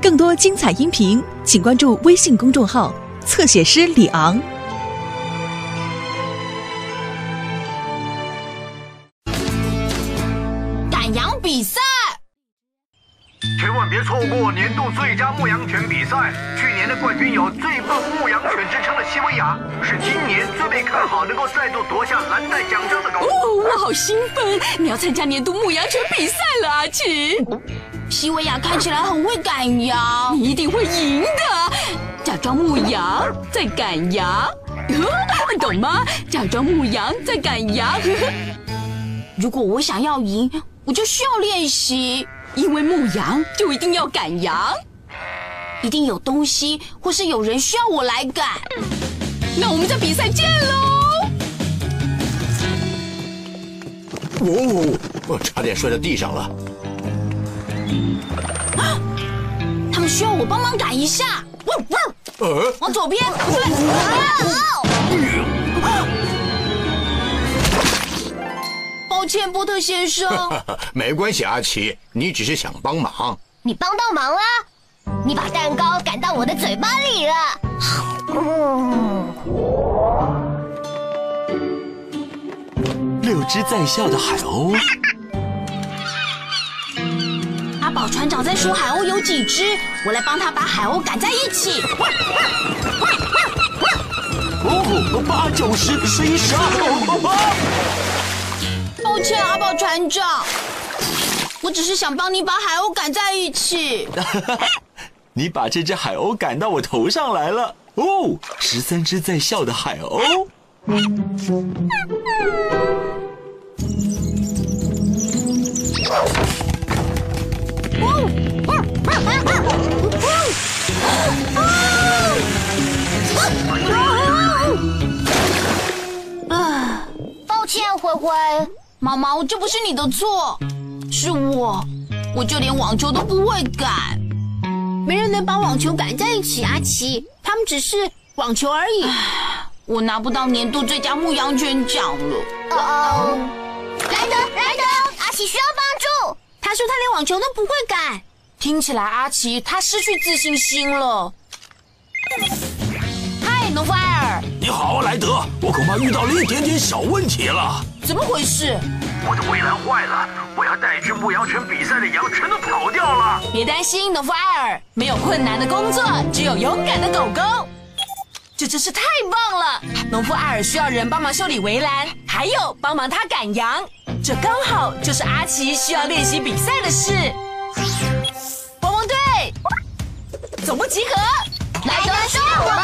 更多精彩音频，请关注微信公众号“侧写师李昂”。赶羊比赛，千万别错过年度最佳牧羊犬比赛。去年的冠军有最棒牧羊犬之称的西维亚，是今年最被看好能够再度夺下蓝带奖章的狗。哦，我好兴奋！你要参加年度牧羊犬比赛了，阿奇。西维亚看起来很会赶羊，你一定会赢的。假装牧羊在赶羊，呵懂吗？假装牧羊在赶羊。呵呵如果我想要赢，我就需要练习，因为牧羊就一定要赶羊，一定有东西或是有人需要我来赶。那我们在比赛见喽！哦，我差点摔在地上了。需要我帮忙赶一下。汪汪呃，往左边，不对。抱歉，波特先生。没关系，阿奇，你只是想帮忙。你帮到忙啦！你把蛋糕赶到我的嘴巴里了。嗯，六只在笑的海鸥，阿宝船长在数海鸥有几只，我来帮他把海鸥赶在一起。哦，八九十十一十二，抱歉，阿宝船长，我只是想帮你把海鸥赶在一起。你把这只海鸥赶到我头上来了。哦，十三只在笑的海鸥。啊，抱歉，灰灰。毛毛，这不是你的错，是我，我就连网球都不会赶。没人能把网球赶在一起，阿奇，他们只是网球而已。我拿不到年度最佳牧羊犬奖了。哦哦，莱德，莱德，阿奇需要帮助。他说他连网球都不会改。听起来阿奇他失去自信心了。嗨，农夫艾尔，你好，莱德，我恐怕遇到了一点点小问题了。怎么回事？我的围栏坏了，我要带去牧羊犬比赛的羊全都跑掉了。别担心，农夫艾尔，没有困难的工作，只有勇敢的狗狗。这真是太棒了！农夫艾尔需要人帮忙修理围栏，还有帮忙他赶羊。这刚好就是阿奇需要练习比赛的事。汪汪队，总部集合！莱德需要我们。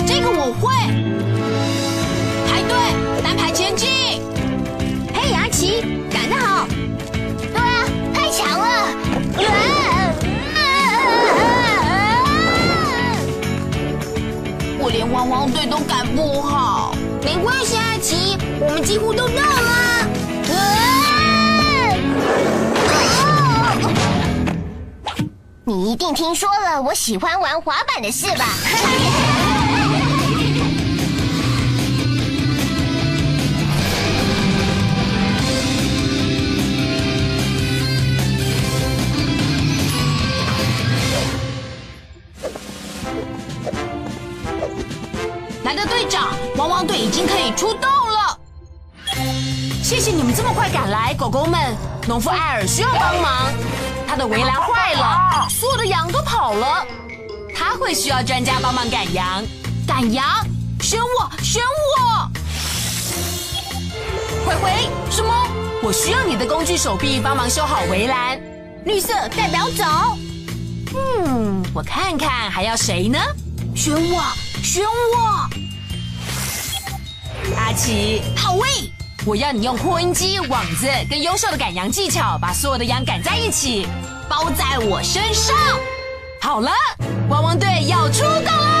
这个我会。都到了。你一定听说了我喜欢玩滑板的事吧？狗们。农夫艾尔需要帮忙，他的围栏坏了，所有的羊都跑了，他会需要专家帮忙赶羊。赶羊，选我，选我！灰灰，什么？我需要你的工具手臂帮忙修好围栏。绿色代表走。嗯，我看看还要谁呢？选我，选我！阿奇，好喂！我要你用扩音机、网子跟优秀的赶羊技巧，把所有的羊赶在一起，包在我身上。好了，汪汪队要出动了！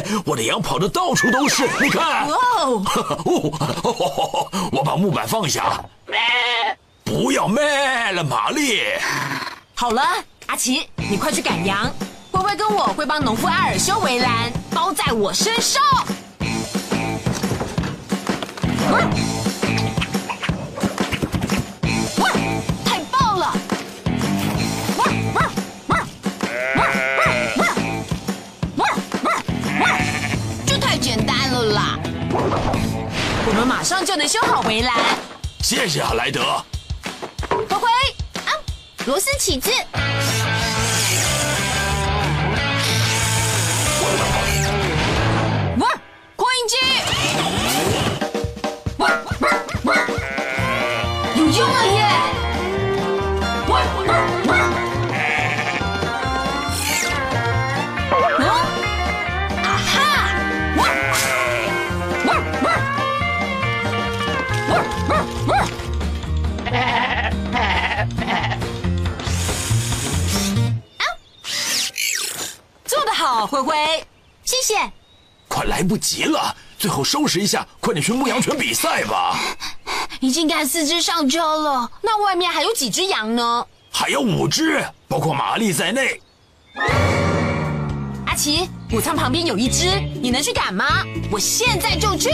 来，我的羊跑的到处都是，你看。哦，哦，我把木板放下。不要咩了，玛丽。好了，阿奇，你快去赶羊。灰灰跟我会帮农夫艾尔修围栏，包在我身上。太能修好围栏。谢谢啊，莱德。灰灰啊，罗斯起子，好，灰灰。谢谢。快来不及了，最后收拾一下，快点去牧羊犬比赛吧。已经赶四只上车了，那外面还有几只羊呢？还有五只，包括玛丽在内。阿奇，谷仓旁边有一只，你能去赶吗？我现在就去。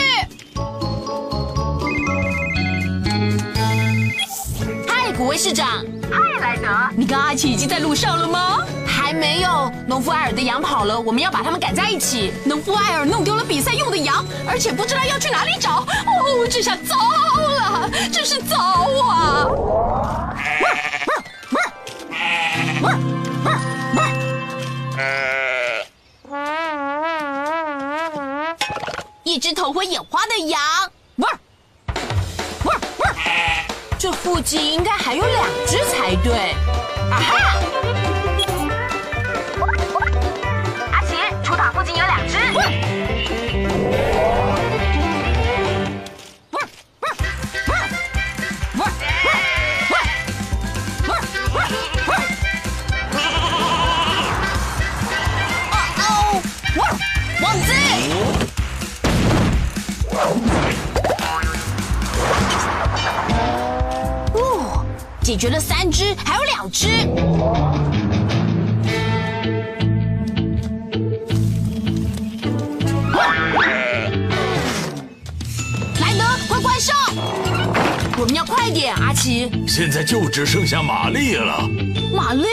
嗨，古威市长。嗨，莱德，你跟阿奇已经在路上了吗？还没有，农夫艾尔的羊跑了，我们要把它们赶在一起。农夫艾尔弄丢了比赛用的羊，而且不知道要去哪里找。哦，这下糟了，真是糟啊！一只头昏眼花的羊，汪，汪，汪这附近应该还有两只才对。啊哈！解决了三只，还有两只。莱德，快关上！我们要快点，阿奇。现在就只剩下玛丽了。玛丽，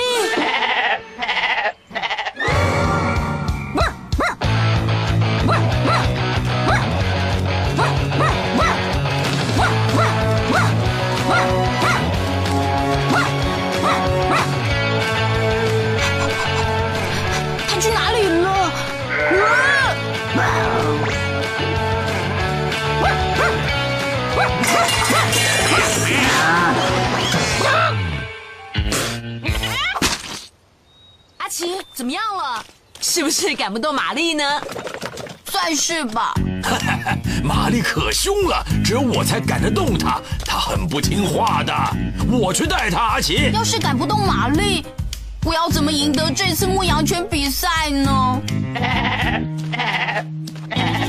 怎么样了？是不是赶不动玛丽呢？算是吧。玛丽可凶了，只有我才赶得动她。她很不听话的，我去带她。阿奇，要是赶不动玛丽，我要怎么赢得这次牧羊犬比赛呢？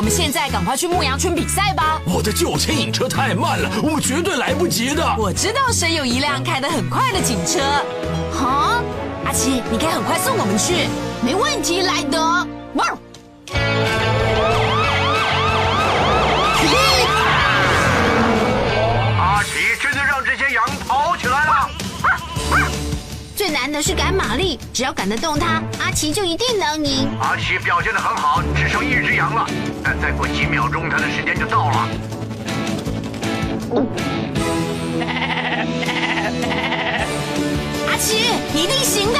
我们现在赶快去牧羊村比赛吧！我的旧牵引车太慢了，我们绝对来不及的。我知道谁有一辆开得很快的警车。啊，阿奇，你可以很快送我们去。没问题，莱德。哇！阿奇真的让这些羊跑起来了。最难的是赶玛丽，只要赶得动它，阿奇就一定能赢。阿奇表现的很好，只剩一只羊了，但再过几秒钟，他的时间就到了。阿奇，一定行的！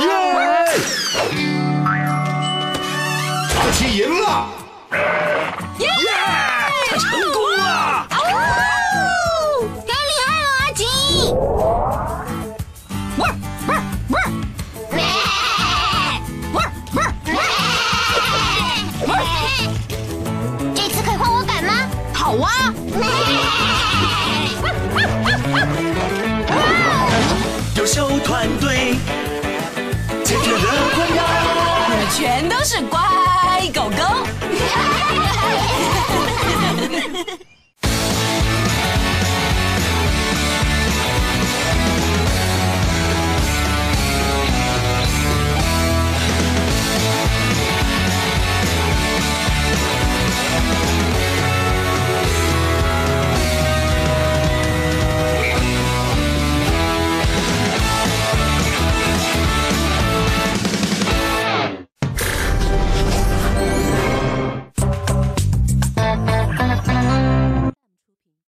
耶！阿奇赢了！团队，解决了困扰。全都是乖狗狗。